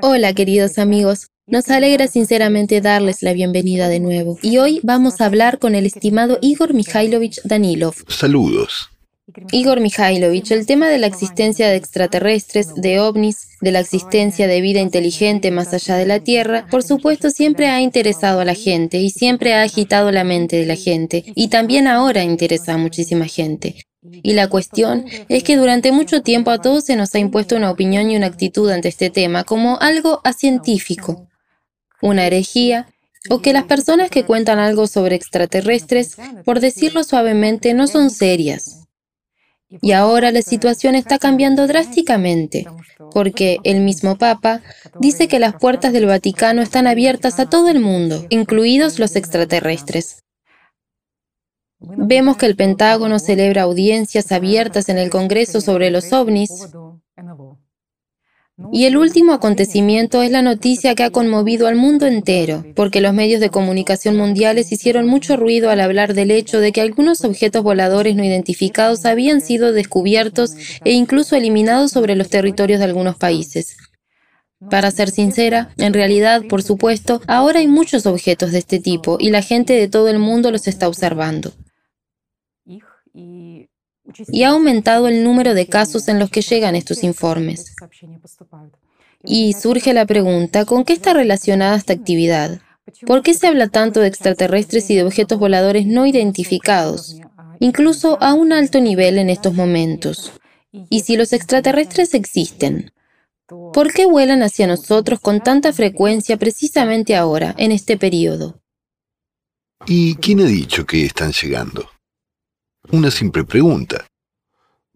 Hola queridos amigos, nos alegra sinceramente darles la bienvenida de nuevo. Y hoy vamos a hablar con el estimado Igor Mikhailovich Danilov. Saludos. Igor Mikhailovich, el tema de la existencia de extraterrestres, de ovnis, de la existencia de vida inteligente más allá de la Tierra, por supuesto siempre ha interesado a la gente y siempre ha agitado la mente de la gente y también ahora interesa a muchísima gente. Y la cuestión es que durante mucho tiempo a todos se nos ha impuesto una opinión y una actitud ante este tema como algo acientífico, una herejía, o que las personas que cuentan algo sobre extraterrestres, por decirlo suavemente, no son serias. Y ahora la situación está cambiando drásticamente, porque el mismo Papa dice que las puertas del Vaticano están abiertas a todo el mundo, incluidos los extraterrestres. Vemos que el Pentágono celebra audiencias abiertas en el Congreso sobre los ovnis. Y el último acontecimiento es la noticia que ha conmovido al mundo entero, porque los medios de comunicación mundiales hicieron mucho ruido al hablar del hecho de que algunos objetos voladores no identificados habían sido descubiertos e incluso eliminados sobre los territorios de algunos países. Para ser sincera, en realidad, por supuesto, ahora hay muchos objetos de este tipo y la gente de todo el mundo los está observando y ha aumentado el número de casos en los que llegan estos informes. Y surge la pregunta, ¿con qué está relacionada esta actividad? ¿Por qué se habla tanto de extraterrestres y de objetos voladores no identificados, incluso a un alto nivel en estos momentos? Y si los extraterrestres existen, ¿por qué vuelan hacia nosotros con tanta frecuencia precisamente ahora, en este periodo? ¿Y quién ha dicho que están llegando? Una simple pregunta.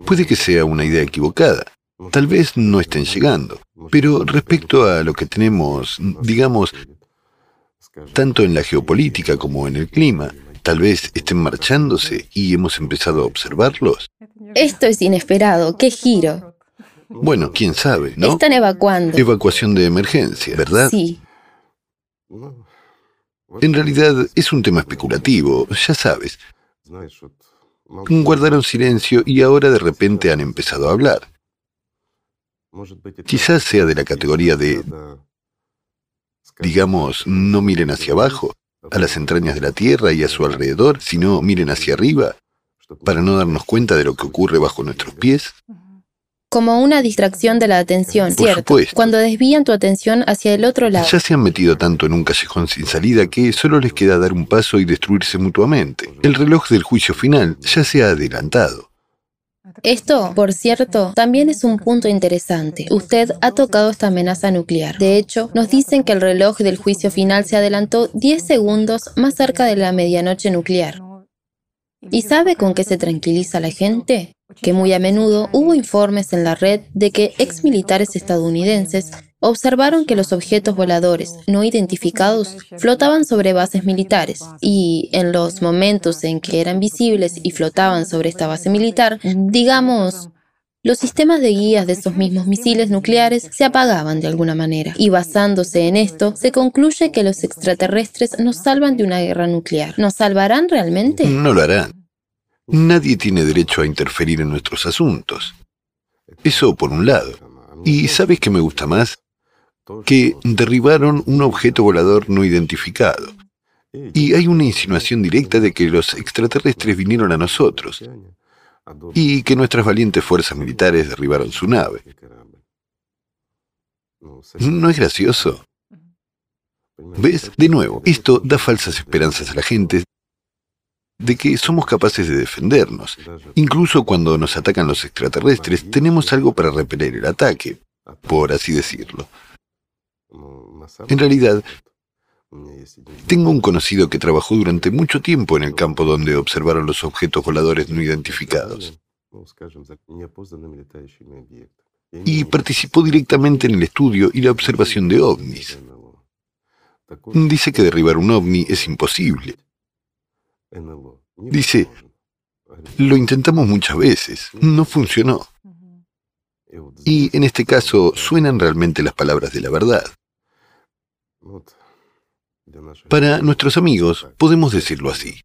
Puede que sea una idea equivocada. Tal vez no estén llegando. Pero respecto a lo que tenemos, digamos, tanto en la geopolítica como en el clima, tal vez estén marchándose y hemos empezado a observarlos. Esto es inesperado. ¡Qué giro! Bueno, quién sabe, ¿no? Están evacuando. Evacuación de emergencia, ¿verdad? Sí. En realidad es un tema especulativo, ya sabes. Guardaron silencio y ahora de repente han empezado a hablar. Quizás sea de la categoría de, digamos, no miren hacia abajo, a las entrañas de la Tierra y a su alrededor, sino miren hacia arriba, para no darnos cuenta de lo que ocurre bajo nuestros pies como una distracción de la atención, ¿cierto? Cuando desvían tu atención hacia el otro lado. Ya se han metido tanto en un callejón sin salida que solo les queda dar un paso y destruirse mutuamente. El reloj del juicio final ya se ha adelantado. Esto, por cierto, también es un punto interesante. Usted ha tocado esta amenaza nuclear. De hecho, nos dicen que el reloj del juicio final se adelantó 10 segundos más cerca de la medianoche nuclear. ¿Y sabe con qué se tranquiliza la gente? Que muy a menudo hubo informes en la red de que exmilitares estadounidenses observaron que los objetos voladores no identificados flotaban sobre bases militares y en los momentos en que eran visibles y flotaban sobre esta base militar, digamos, los sistemas de guías de esos mismos misiles nucleares se apagaban de alguna manera. Y basándose en esto, se concluye que los extraterrestres nos salvan de una guerra nuclear. ¿Nos salvarán realmente? No lo harán. Nadie tiene derecho a interferir en nuestros asuntos. Eso por un lado. ¿Y sabes qué me gusta más? Que derribaron un objeto volador no identificado. Y hay una insinuación directa de que los extraterrestres vinieron a nosotros y que nuestras valientes fuerzas militares derribaron su nave. ¿No es gracioso? ¿Ves? De nuevo, esto da falsas esperanzas a la gente de que somos capaces de defendernos. Incluso cuando nos atacan los extraterrestres, tenemos algo para repeler el ataque, por así decirlo. En realidad, tengo un conocido que trabajó durante mucho tiempo en el campo donde observaron los objetos voladores no identificados. Y participó directamente en el estudio y la observación de ovnis. Dice que derribar un ovni es imposible. Dice, lo intentamos muchas veces, no funcionó. Y en este caso suenan realmente las palabras de la verdad. Para nuestros amigos podemos decirlo así.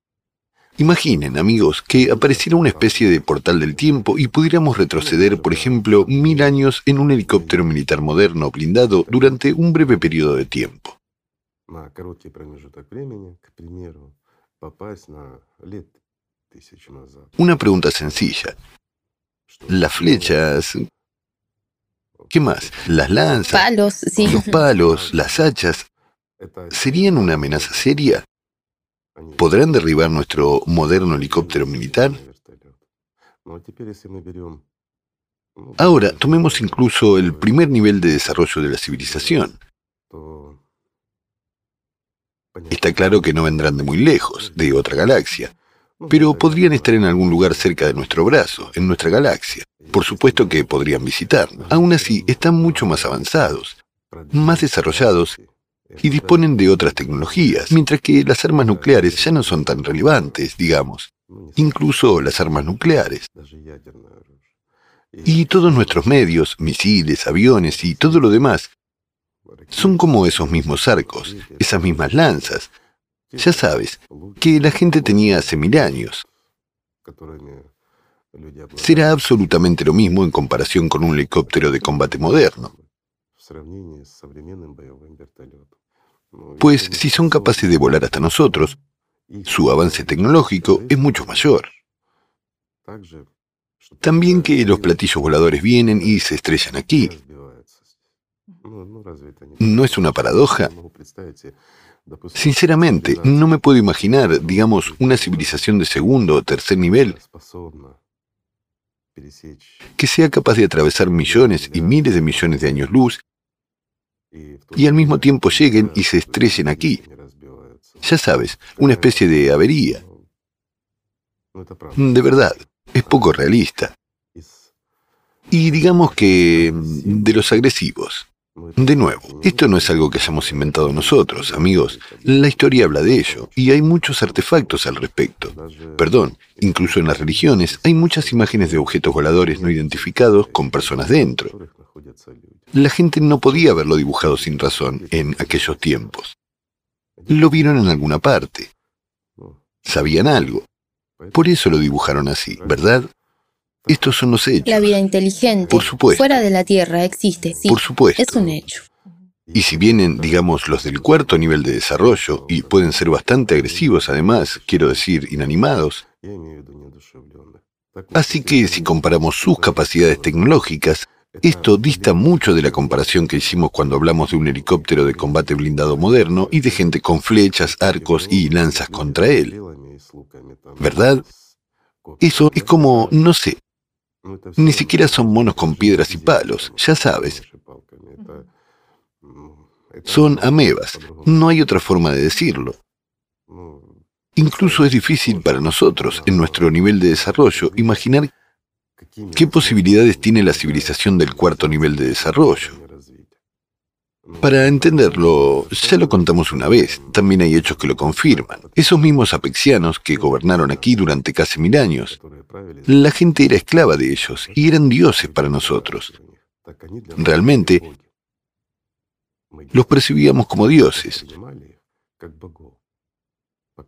Imaginen, amigos, que apareciera una especie de portal del tiempo y pudiéramos retroceder, por ejemplo, mil años en un helicóptero militar moderno blindado durante un breve periodo de tiempo. Una pregunta sencilla. Las flechas... ¿Qué más? Las lanzas, Palos, sí. los palos, las hachas, ¿serían una amenaza seria? ¿Podrán derribar nuestro moderno helicóptero militar? Ahora, tomemos incluso el primer nivel de desarrollo de la civilización. Está claro que no vendrán de muy lejos, de otra galaxia, pero podrían estar en algún lugar cerca de nuestro brazo, en nuestra galaxia. Por supuesto que podrían visitarnos. Aún así, están mucho más avanzados, más desarrollados y disponen de otras tecnologías, mientras que las armas nucleares ya no son tan relevantes, digamos. Incluso las armas nucleares. Y todos nuestros medios, misiles, aviones y todo lo demás, son como esos mismos arcos, esas mismas lanzas. Ya sabes, que la gente tenía hace mil años. Será absolutamente lo mismo en comparación con un helicóptero de combate moderno. Pues si son capaces de volar hasta nosotros, su avance tecnológico es mucho mayor. También que los platillos voladores vienen y se estrellan aquí. ¿No es una paradoja? Sinceramente, no me puedo imaginar, digamos, una civilización de segundo o tercer nivel que sea capaz de atravesar millones y miles de millones de años luz y al mismo tiempo lleguen y se estrellen aquí. Ya sabes, una especie de avería. De verdad, es poco realista. Y digamos que de los agresivos. De nuevo, esto no es algo que hayamos inventado nosotros, amigos. La historia habla de ello, y hay muchos artefactos al respecto. Perdón, incluso en las religiones hay muchas imágenes de objetos voladores no identificados con personas dentro. La gente no podía verlo dibujado sin razón en aquellos tiempos. Lo vieron en alguna parte. Sabían algo. Por eso lo dibujaron así, ¿verdad? Estos son los hechos. La vida inteligente, Por supuesto. fuera de la Tierra, existe. Sí, Por supuesto. es un hecho. Y si vienen, digamos, los del cuarto nivel de desarrollo, y pueden ser bastante agresivos además, quiero decir, inanimados, así que si comparamos sus capacidades tecnológicas, esto dista mucho de la comparación que hicimos cuando hablamos de un helicóptero de combate blindado moderno y de gente con flechas, arcos y lanzas contra él. ¿Verdad? Eso es como, no sé, ni siquiera son monos con piedras y palos, ya sabes. Son amebas, no hay otra forma de decirlo. Incluso es difícil para nosotros, en nuestro nivel de desarrollo, imaginar qué posibilidades tiene la civilización del cuarto nivel de desarrollo. Para entenderlo, ya lo contamos una vez, también hay hechos que lo confirman. Esos mismos apexianos que gobernaron aquí durante casi mil años, la gente era esclava de ellos y eran dioses para nosotros. Realmente, los percibíamos como dioses.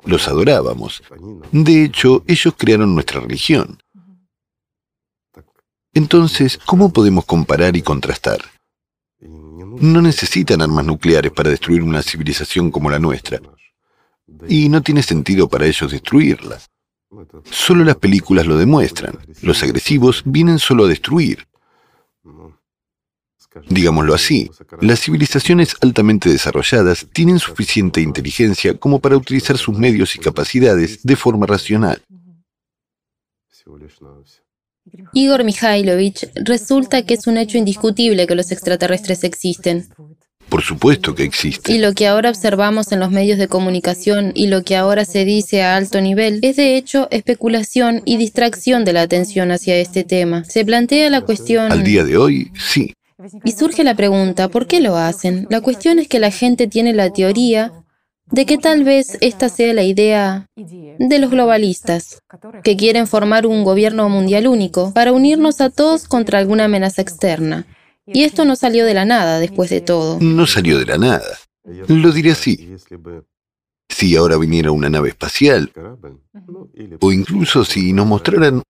Los adorábamos. De hecho, ellos crearon nuestra religión. Entonces, ¿cómo podemos comparar y contrastar? No necesitan armas nucleares para destruir una civilización como la nuestra. Y no tiene sentido para ellos destruirla. Solo las películas lo demuestran. Los agresivos vienen solo a destruir. Digámoslo así, las civilizaciones altamente desarrolladas tienen suficiente inteligencia como para utilizar sus medios y capacidades de forma racional. Igor Mikhailovich, resulta que es un hecho indiscutible que los extraterrestres existen. Por supuesto que Y existen. lo que ahora observamos en los medios de comunicación y lo que ahora se dice a alto nivel es de hecho especulación y distracción de la atención hacia este tema. Se plantea la cuestión... Al día de hoy, sí. Y surge la pregunta, ¿por qué lo hacen? La cuestión es que la gente tiene la teoría de que tal vez esta sea la idea de los globalistas, que quieren formar un gobierno mundial único para unirnos a todos contra alguna amenaza externa. Y esto no salió de la nada después de todo. No salió de la nada. Lo diré así. si ahora viniera una nave espacial, o incluso si nos mostraran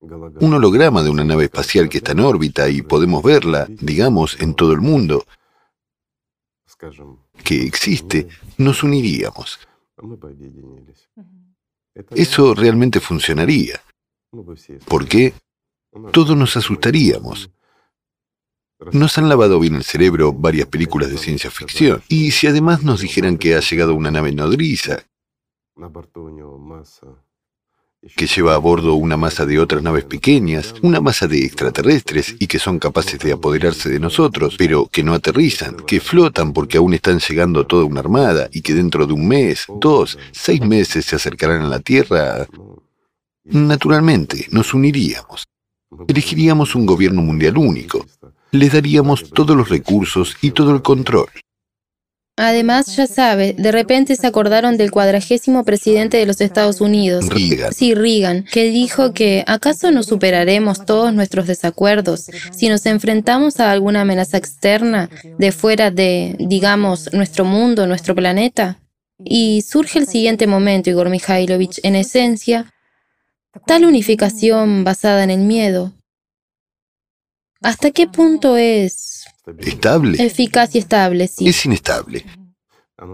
un holograma de una nave espacial que está en órbita y podemos verla, digamos, en todo el mundo, que existe, nos uniríamos. Eso realmente funcionaría. ¿Por qué? Todos nos asustaríamos. Nos han lavado bien el cerebro varias películas de ciencia ficción. Y si además nos dijeran que ha llegado una nave nodriza, que lleva a bordo una masa de otras naves pequeñas, una masa de extraterrestres y que son capaces de apoderarse de nosotros, pero que no aterrizan, que flotan porque aún están llegando toda una armada y que dentro de un mes, dos, seis meses se acercarán a la Tierra, naturalmente nos uniríamos. Elegiríamos un gobierno mundial único. Les daríamos todos los recursos y todo el control. Además, ya sabe, de repente se acordaron del cuadragésimo presidente de los Estados Unidos, Reagan. sí, Reagan, que dijo que ¿acaso no superaremos todos nuestros desacuerdos si nos enfrentamos a alguna amenaza externa de fuera de, digamos, nuestro mundo, nuestro planeta? Y surge el siguiente momento, Igor Mikhailovich, en esencia, tal unificación basada en el miedo. ¿Hasta qué punto es ¿Estable? eficaz y estable? Sí. Es inestable.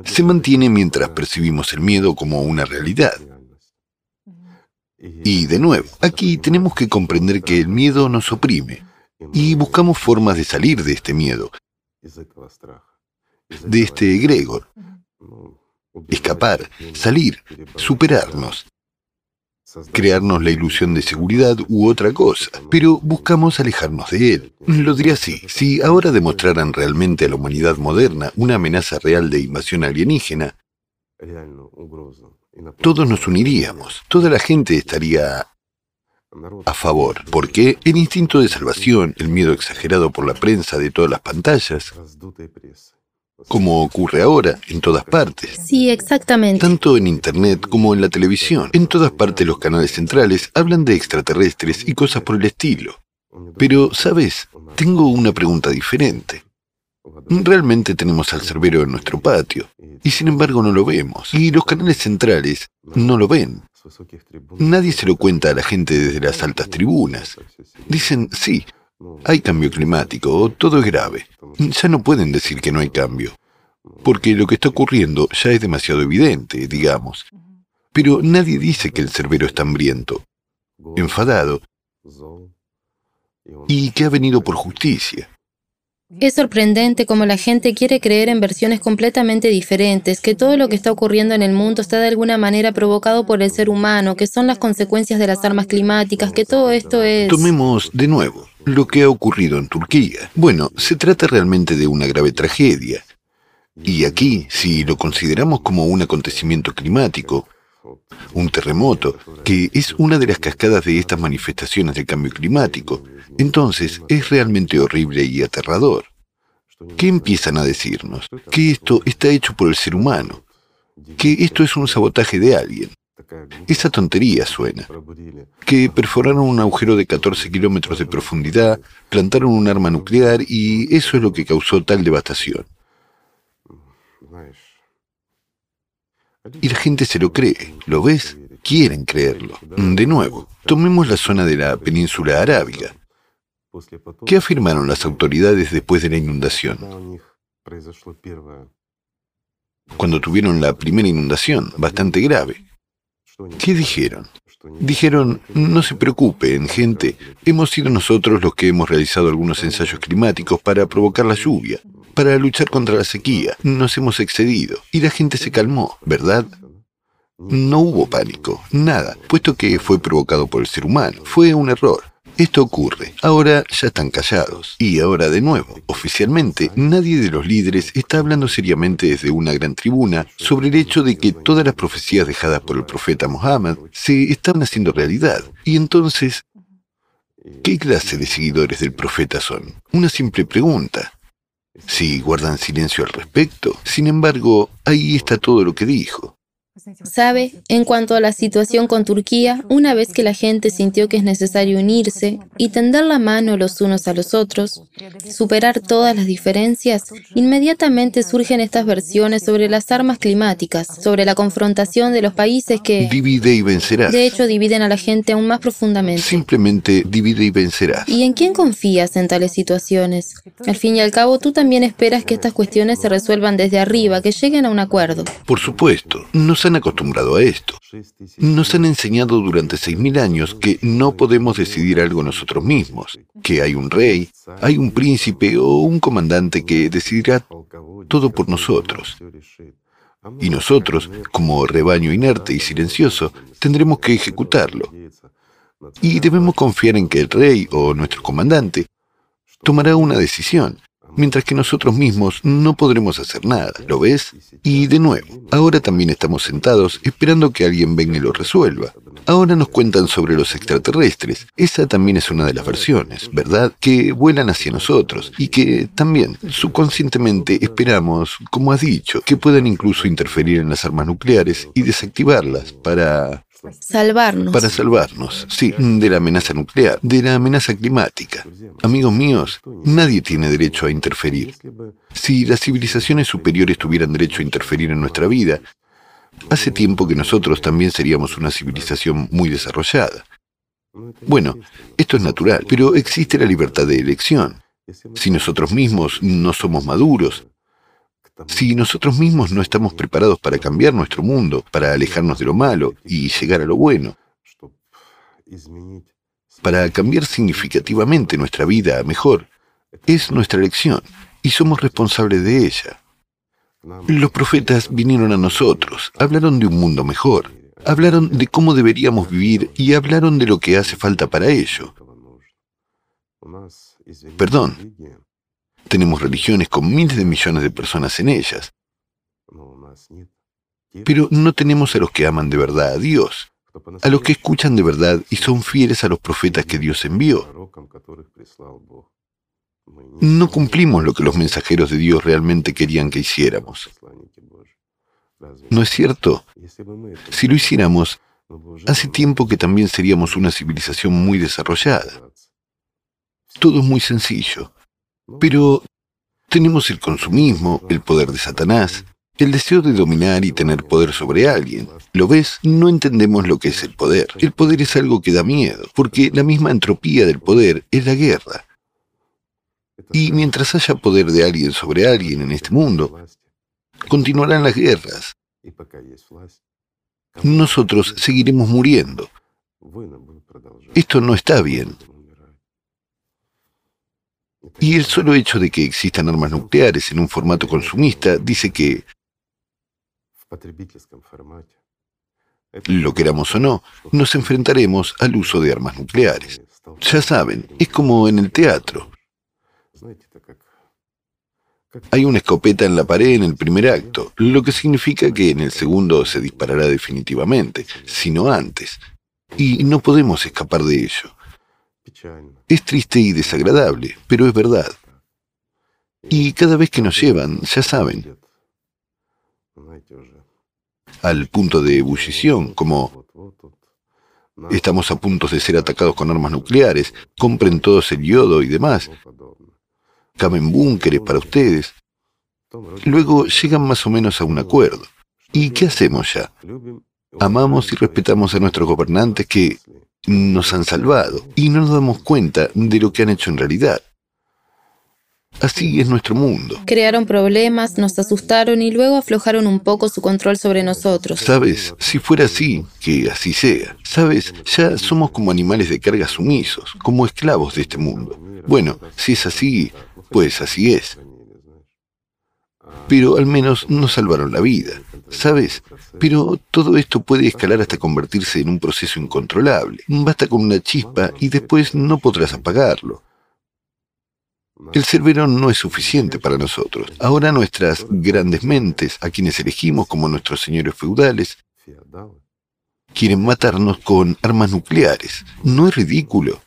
Se mantiene mientras percibimos el miedo como una realidad. Y de nuevo, aquí tenemos que comprender que el miedo nos oprime y buscamos formas de salir de este miedo, de este egregor, escapar, salir, superarnos, crearnos la ilusión de seguridad u otra cosa, pero buscamos alejarnos de él. Lo diré así, si ahora demostraran realmente a la humanidad moderna una amenaza real de invasión alienígena, todos nos uniríamos, toda la gente estaría a favor, porque el instinto de salvación, el miedo exagerado por la prensa de todas las pantallas, como ocurre ahora en todas partes, Sí, exactamente. tanto en Internet como en la televisión. En todas partes los canales centrales hablan de extraterrestres y cosas por el estilo. Pero, ¿sabes? Tengo una pregunta diferente. Realmente tenemos al cerbero en nuestro patio, y sin embargo no lo vemos. Y los canales centrales no lo ven. Nadie se lo cuenta a la gente desde las altas tribunas. Dicen, sí, hay cambio climático, todo es grave. Ya no pueden decir que no hay cambio, porque lo que está ocurriendo ya es demasiado evidente, digamos. Pero nadie dice que el cerbero está hambriento, enfadado, y que ha venido por justicia. Es sorprendente cómo la gente quiere creer en versiones completamente diferentes, que todo lo que está ocurriendo en el mundo está de alguna manera provocado por el ser humano, que son las consecuencias de las armas climáticas, que todo esto es... Tomemos de nuevo lo que ha ocurrido en Turquía. Bueno, se trata realmente de una grave tragedia. Y aquí, si lo consideramos como un acontecimiento climático, un terremoto, que es una de las cascadas de estas manifestaciones del cambio climático, entonces es realmente horrible y aterrador. ¿Qué empiezan a decirnos? Que esto está hecho por el ser humano, que esto es un sabotaje de alguien. Esa tontería suena. Que perforaron un agujero de 14 kilómetros de profundidad, plantaron un arma nuclear y eso es lo que causó tal devastación. Y la gente se lo cree, ¿lo ves? Quieren creerlo. De nuevo, tomemos la zona de la península arábiga. ¿Qué afirmaron las autoridades después de la inundación? Cuando tuvieron la primera inundación, bastante grave. ¿Qué dijeron? Dijeron, no se preocupen, gente, hemos sido nosotros los que hemos realizado algunos ensayos climáticos para provocar la lluvia, para luchar contra la sequía. Nos hemos excedido. Y la gente se calmó, ¿verdad? No hubo pánico, nada, puesto que fue provocado por el ser humano. Fue un error. Esto ocurre. Ahora ya están callados. Y ahora de nuevo, oficialmente, nadie de los líderes está hablando seriamente desde una gran tribuna sobre el hecho de que todas las profecías dejadas por el profeta Mohammed se están haciendo realidad. Y entonces, ¿qué clase de seguidores del profeta son? Una simple pregunta. Si guardan silencio al respecto, sin embargo, ahí está todo lo que dijo. Sabe, en cuanto a la situación con Turquía, una vez que la gente sintió que es necesario unirse y tender la mano los unos a los otros, superar todas las diferencias, inmediatamente surgen estas versiones sobre las armas climáticas, sobre la confrontación de los países que... Divide y vencerás. De hecho, dividen a la gente aún más profundamente. Simplemente divide y vencerás. ¿Y en quién confías en tales situaciones? Al fin y al cabo, tú también esperas que estas cuestiones se resuelvan desde arriba, que lleguen a un acuerdo. Por supuesto, nos han acostumbrado a esto. Nos han enseñado durante 6.000 años que no podemos decidir algo nosotros mismos, que hay un rey, hay un príncipe o un comandante que decidirá todo por nosotros. Y nosotros, como rebaño inerte y silencioso, tendremos que ejecutarlo. Y debemos confiar en que el rey o nuestro comandante tomará una decisión, mientras que nosotros mismos no podremos hacer nada, ¿lo ves? Y de nuevo, ahora también estamos sentados esperando que alguien venga y lo resuelva. Ahora nos cuentan sobre los extraterrestres. Esa también es una de las versiones, ¿verdad? Que vuelan hacia nosotros y que también subconscientemente esperamos, como has dicho, que puedan incluso interferir en las armas nucleares y desactivarlas para Salvarnos. Para salvarnos, sí, de la amenaza nuclear, de la amenaza climática. Amigos míos, nadie tiene derecho a interferir. Si las civilizaciones superiores tuvieran derecho a interferir en nuestra vida, hace tiempo que nosotros también seríamos una civilización muy desarrollada. Bueno, esto es natural, pero existe la libertad de elección. Si nosotros mismos no somos maduros, si nosotros mismos no estamos preparados para cambiar nuestro mundo, para alejarnos de lo malo y llegar a lo bueno, para cambiar significativamente nuestra vida a mejor, es nuestra elección y somos responsables de ella. Los profetas vinieron a nosotros, hablaron de un mundo mejor, hablaron de cómo deberíamos vivir y hablaron de lo que hace falta para ello. Perdón, tenemos religiones con miles de millones de personas en ellas. Pero no tenemos a los que aman de verdad a Dios, a los que escuchan de verdad y son fieles a los profetas que Dios envió. No cumplimos lo que los mensajeros de Dios realmente querían que hiciéramos. ¿No es cierto? Si lo hiciéramos, hace tiempo que también seríamos una civilización muy desarrollada. Todo es muy sencillo. Pero tenemos el consumismo, el poder de Satanás, el deseo de dominar y tener poder sobre alguien. ¿Lo ves? No entendemos lo que es el poder. El poder es algo que da miedo, porque la misma entropía del poder es la guerra. Y mientras haya poder de alguien sobre alguien en este mundo, continuarán las guerras. Nosotros seguiremos muriendo. Esto no está bien. Y el solo hecho de que existan armas nucleares en un formato consumista dice que, lo queramos o no, nos enfrentaremos al uso de armas nucleares. Ya saben, es como en el teatro. Hay una escopeta en la pared en el primer acto, lo que significa que en el segundo se disparará definitivamente, sino antes. Y no podemos escapar de ello. Es triste y desagradable, pero es verdad. Y cada vez que nos llevan, ya saben, al punto de ebullición, como estamos a punto de ser atacados con armas nucleares, compren todos el yodo y demás, caben búnkeres para ustedes. Luego llegan más o menos a un acuerdo. ¿Y qué hacemos ya? Amamos y respetamos a nuestros gobernantes que nos han salvado y no nos damos cuenta de lo que han hecho en realidad. Así es nuestro mundo. Crearon problemas, nos asustaron y luego aflojaron un poco su control sobre nosotros. Sabes, si fuera así, que así sea. Sabes, ya somos como animales de carga sumisos, como esclavos de este mundo. Bueno, si es así, pues así es. Pero al menos nos salvaron la vida. ¿Sabes? Pero todo esto puede escalar hasta convertirse en un proceso incontrolable. Basta con una chispa y después no podrás apagarlo. El cerbero no es suficiente para nosotros. Ahora nuestras grandes mentes, a quienes elegimos como nuestros señores feudales, quieren matarnos con armas nucleares. ¿No es ridículo?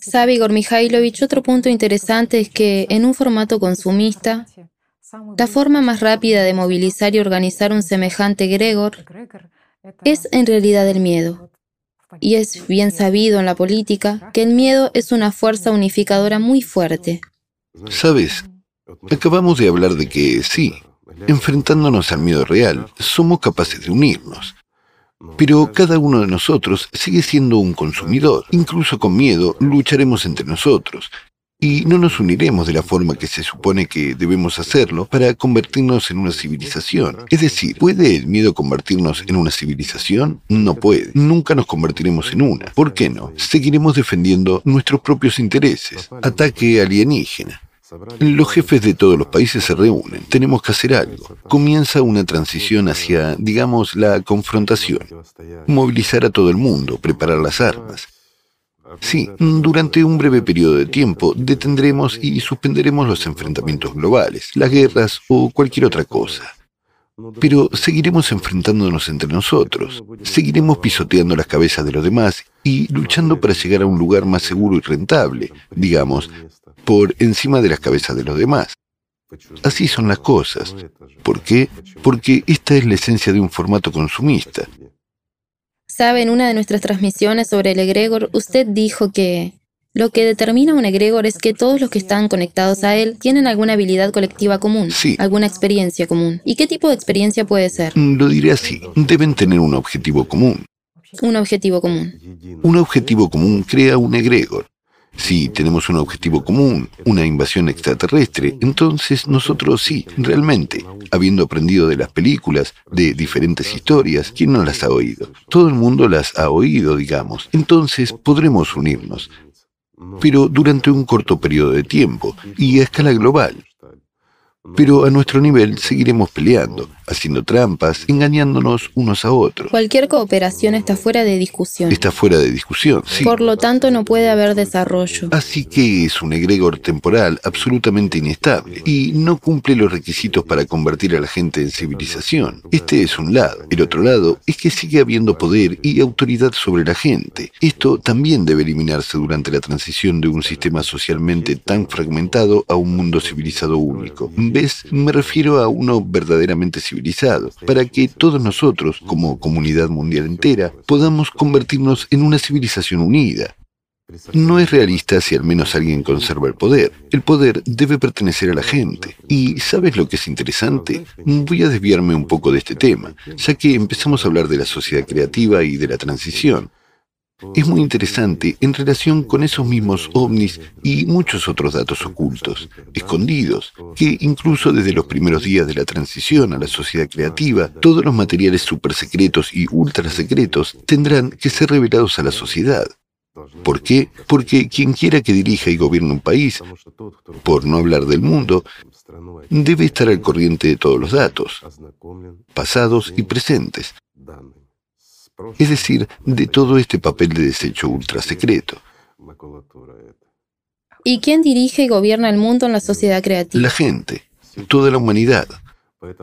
Sabe Igor Mikhailovich, otro punto interesante es que en un formato consumista, La forma más rápida de movilizar y organizar un semejante Gregor es en realidad el miedo. Y es bien sabido en la política que el miedo es una fuerza unificadora muy fuerte. Sabes, acabamos de hablar de que sí, enfrentándonos al miedo real, somos capaces de unirnos. Pero cada uno de nosotros sigue siendo un consumidor. Incluso con miedo lucharemos entre nosotros. Y no nos uniremos de la forma que se supone que debemos hacerlo para convertirnos en una civilización. Es decir, ¿puede el miedo convertirnos en una civilización? No puede. Nunca nos convertiremos en una. ¿Por qué no? Seguiremos defendiendo nuestros propios intereses. Ataque alienígena. Los jefes de todos los países se reúnen. Tenemos que hacer algo. Comienza una transición hacia, digamos, la confrontación. Movilizar a todo el mundo, preparar las armas. Sí, durante un breve periodo de tiempo detendremos y suspenderemos los enfrentamientos globales, las guerras o cualquier otra cosa. Pero seguiremos enfrentándonos entre nosotros, seguiremos pisoteando las cabezas de los demás y luchando para llegar a un lugar más seguro y rentable, digamos, por encima de las cabezas de los demás. Así son las cosas. ¿Por qué? Porque esta es la esencia de un formato consumista. Sabe, en una de nuestras transmisiones sobre el egregor, usted dijo que lo que determina un egregor es que todos los que están conectados a él tienen alguna habilidad colectiva común, Sí. alguna experiencia común. ¿Y qué tipo de experiencia puede ser? Lo diré así, deben tener un objetivo común. Un objetivo común. Un objetivo común crea un egregor. Si tenemos un objetivo común, una invasión extraterrestre, entonces nosotros sí, realmente, habiendo aprendido de las películas, de diferentes historias, ¿quién no las ha oído? Todo el mundo las ha oído, digamos. Entonces podremos unirnos, pero durante un corto periodo de tiempo y a escala global. Pero a nuestro nivel seguiremos peleando, haciendo trampas, engañándonos unos a otros. Cualquier cooperación está fuera de discusión. Está fuera de discusión, sí. Por lo tanto, no puede haber desarrollo. Así que es un egregor temporal absolutamente inestable y no cumple los requisitos para convertir a la gente en civilización. Este es un lado. El otro lado es que sigue habiendo poder y autoridad sobre la gente. Esto también debe eliminarse durante la transición de un sistema socialmente tan fragmentado a un mundo civilizado único. ¿Ves? Me refiero a uno verdaderamente civilizado, para que todos nosotros, como comunidad mundial entera, podamos convertirnos en una civilización unida. No es realista si al menos alguien conserva el poder. El poder debe pertenecer a la gente. ¿Y sabes lo que es interesante? Voy a desviarme un poco de este tema, ya que empezamos a hablar de la sociedad creativa y de la transición. Es muy interesante en relación con esos mismos ovnis y muchos otros datos ocultos, escondidos, que incluso desde los primeros días de la transición a la sociedad creativa, todos los materiales supersecretos y ultrasecretos tendrán que ser revelados a la sociedad. ¿Por qué? Porque quien quiera que dirija y gobierne un país, por no hablar del mundo, debe estar al corriente de todos los datos, pasados y presentes, es decir, de todo este papel de desecho ultrasecreto. ¿Y quién dirige y gobierna el mundo en la sociedad creativa? La gente, toda la humanidad.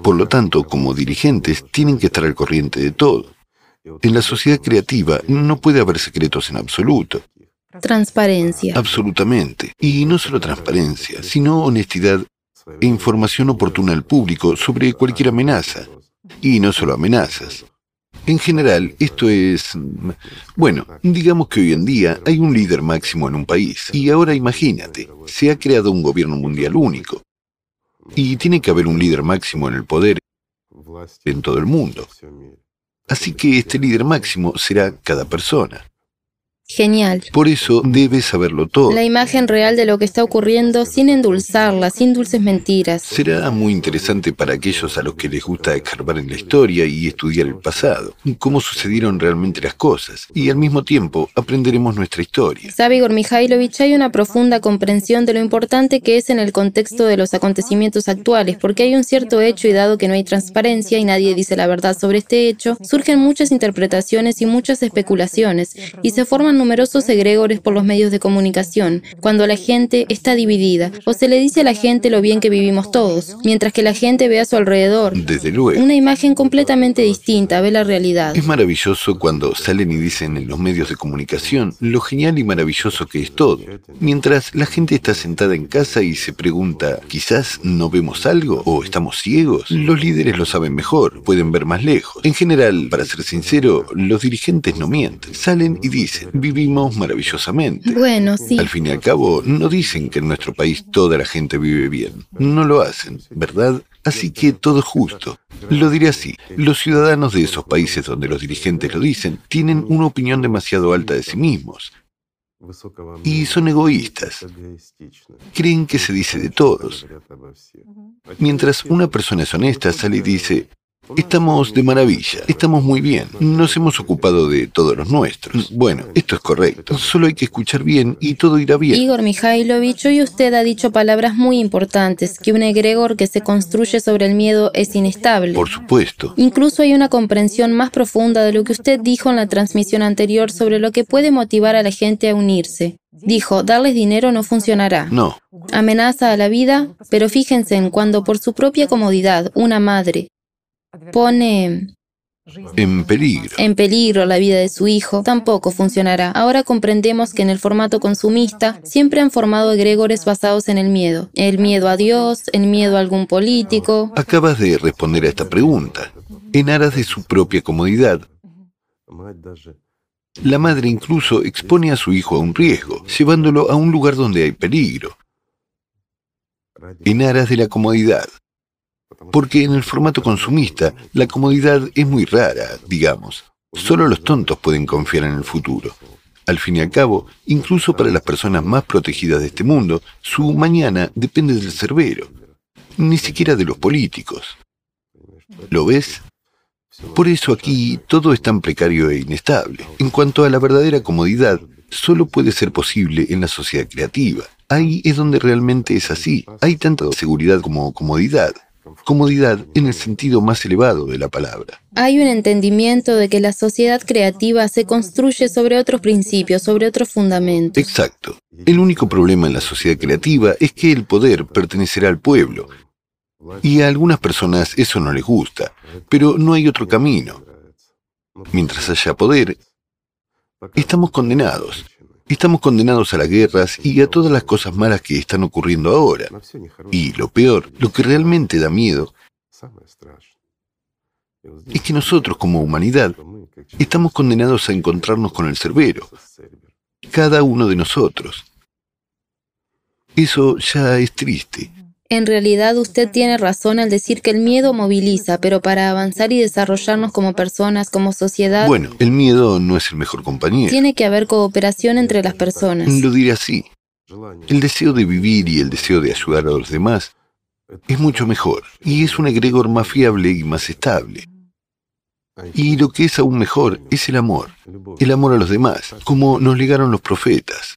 Por lo tanto, como dirigentes, tienen que estar al corriente de todo. En la sociedad creativa no puede haber secretos en absoluto. Transparencia. Absolutamente. Y no solo transparencia, sino honestidad e información oportuna al público sobre cualquier amenaza. Y no solo amenazas. En general, esto es... Bueno, digamos que hoy en día hay un líder máximo en un país. Y ahora imagínate, se ha creado un gobierno mundial único. Y tiene que haber un líder máximo en el poder en todo el mundo. Así que este líder máximo será cada persona. Genial. Por eso debe saberlo todo. La imagen real de lo que está ocurriendo sin endulzarla, sin dulces mentiras. Será muy interesante para aquellos a los que les gusta escarbar en la historia y estudiar el pasado, cómo sucedieron realmente las cosas, y al mismo tiempo aprenderemos nuestra historia. Sabe Igor Mikhailovich, hay una profunda comprensión de lo importante que es en el contexto de los acontecimientos actuales, porque hay un cierto hecho y dado que no hay transparencia y nadie dice la verdad sobre este hecho, surgen muchas interpretaciones y muchas especulaciones, y se forman numerosos egregores por los medios de comunicación, cuando la gente está dividida, o se le dice a la gente lo bien que vivimos todos, mientras que la gente ve a su alrededor. Desde luego. Una imagen completamente distinta, ve la realidad. Es maravilloso cuando salen y dicen en los medios de comunicación lo genial y maravilloso que es todo. Mientras la gente está sentada en casa y se pregunta, quizás no vemos algo o estamos ciegos, los líderes lo saben mejor, pueden ver más lejos. En general, para ser sincero, los dirigentes no mienten. Salen y dicen, vivimos maravillosamente. Bueno, sí. Al fin y al cabo, no dicen que en nuestro país toda la gente vive bien. No lo hacen, ¿verdad? Así que todo es justo. Lo diré así, los ciudadanos de esos países donde los dirigentes lo dicen tienen una opinión demasiado alta de sí mismos y son egoístas. Creen que se dice de todos. Mientras una persona es honesta, sale y dice, Estamos de maravilla, estamos muy bien, nos hemos ocupado de todos los nuestros. Bueno, esto es correcto, solo hay que escuchar bien y todo irá bien. Igor Mikhailovich, hoy usted ha dicho palabras muy importantes, que un egregor que se construye sobre el miedo es inestable. Por supuesto. Incluso hay una comprensión más profunda de lo que usted dijo en la transmisión anterior sobre lo que puede motivar a la gente a unirse. Dijo, darles dinero no funcionará. No. Amenaza a la vida, pero fíjense en cuando por su propia comodidad una madre pone en peligro. En peligro la vida de su hijo, tampoco funcionará. Ahora comprendemos que en el formato consumista siempre han formado egregores basados en el miedo. El miedo a Dios, el miedo a algún político. Acabas de responder a esta pregunta. En aras de su propia comodidad, la madre incluso expone a su hijo a un riesgo, llevándolo a un lugar donde hay peligro. En aras de la comodidad. Porque en el formato consumista, la comodidad es muy rara, digamos. Solo los tontos pueden confiar en el futuro. Al fin y al cabo, incluso para las personas más protegidas de este mundo, su mañana depende del cerbero, ni siquiera de los políticos. ¿Lo ves? Por eso aquí todo es tan precario e inestable. En cuanto a la verdadera comodidad, solo puede ser posible en la sociedad creativa. Ahí es donde realmente es así. Hay tanta seguridad como comodidad comodidad en el sentido más elevado de la palabra. Hay un entendimiento de que la sociedad creativa se construye sobre otros principios, sobre otros fundamentos. Exacto. El único problema en la sociedad creativa es que el poder pertenecerá al pueblo. Y a algunas personas eso no les gusta, pero no hay otro camino. Mientras haya poder, estamos condenados. Estamos condenados a las guerras y a todas las cosas malas que están ocurriendo ahora. Y lo peor, lo que realmente da miedo, es que nosotros como humanidad estamos condenados a encontrarnos con el cerbero, cada uno de nosotros. Eso ya es triste. En realidad usted tiene razón al decir que el miedo moviliza, pero para avanzar y desarrollarnos como personas, como sociedad... Bueno, el miedo no es el mejor compañero. Tiene que haber cooperación entre las personas. Lo diré así. El deseo de vivir y el deseo de ayudar a los demás es mucho mejor y es un egregor más fiable y más estable. Y lo que es aún mejor es el amor, el amor a los demás, como nos legaron los profetas.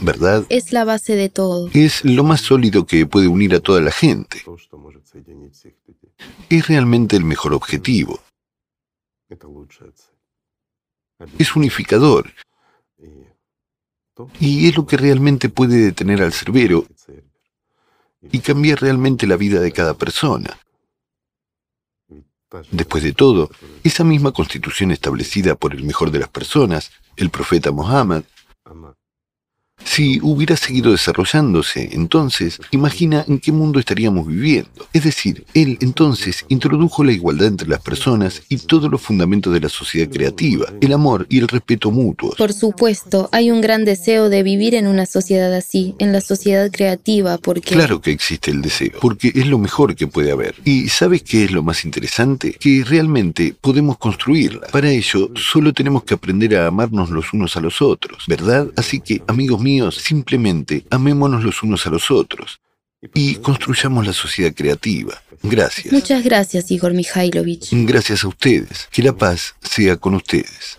¿Verdad? Es la base de todo. Es lo más sólido que puede unir a toda la gente. Es realmente el mejor objetivo. Es unificador. Y es lo que realmente puede detener al cerbero y cambiar realmente la vida de cada persona. Después de todo, esa misma constitución establecida por el mejor de las personas, el profeta Mohammed, si hubiera seguido desarrollándose, entonces, imagina en qué mundo estaríamos viviendo. Es decir, él entonces introdujo la igualdad entre las personas y todos los fundamentos de la sociedad creativa, el amor y el respeto mutuos. Por supuesto, hay un gran deseo de vivir en una sociedad así, en la sociedad creativa, porque... Claro que existe el deseo, porque es lo mejor que puede haber. ¿Y sabes qué es lo más interesante? Que realmente podemos construirla. Para ello, solo tenemos que aprender a amarnos los unos a los otros, ¿verdad? Así que, amigos míos, simplemente amémonos los unos a los otros y construyamos la sociedad creativa. Gracias. Muchas gracias, Igor Mikhailovich. Gracias a ustedes. Que la paz sea con ustedes.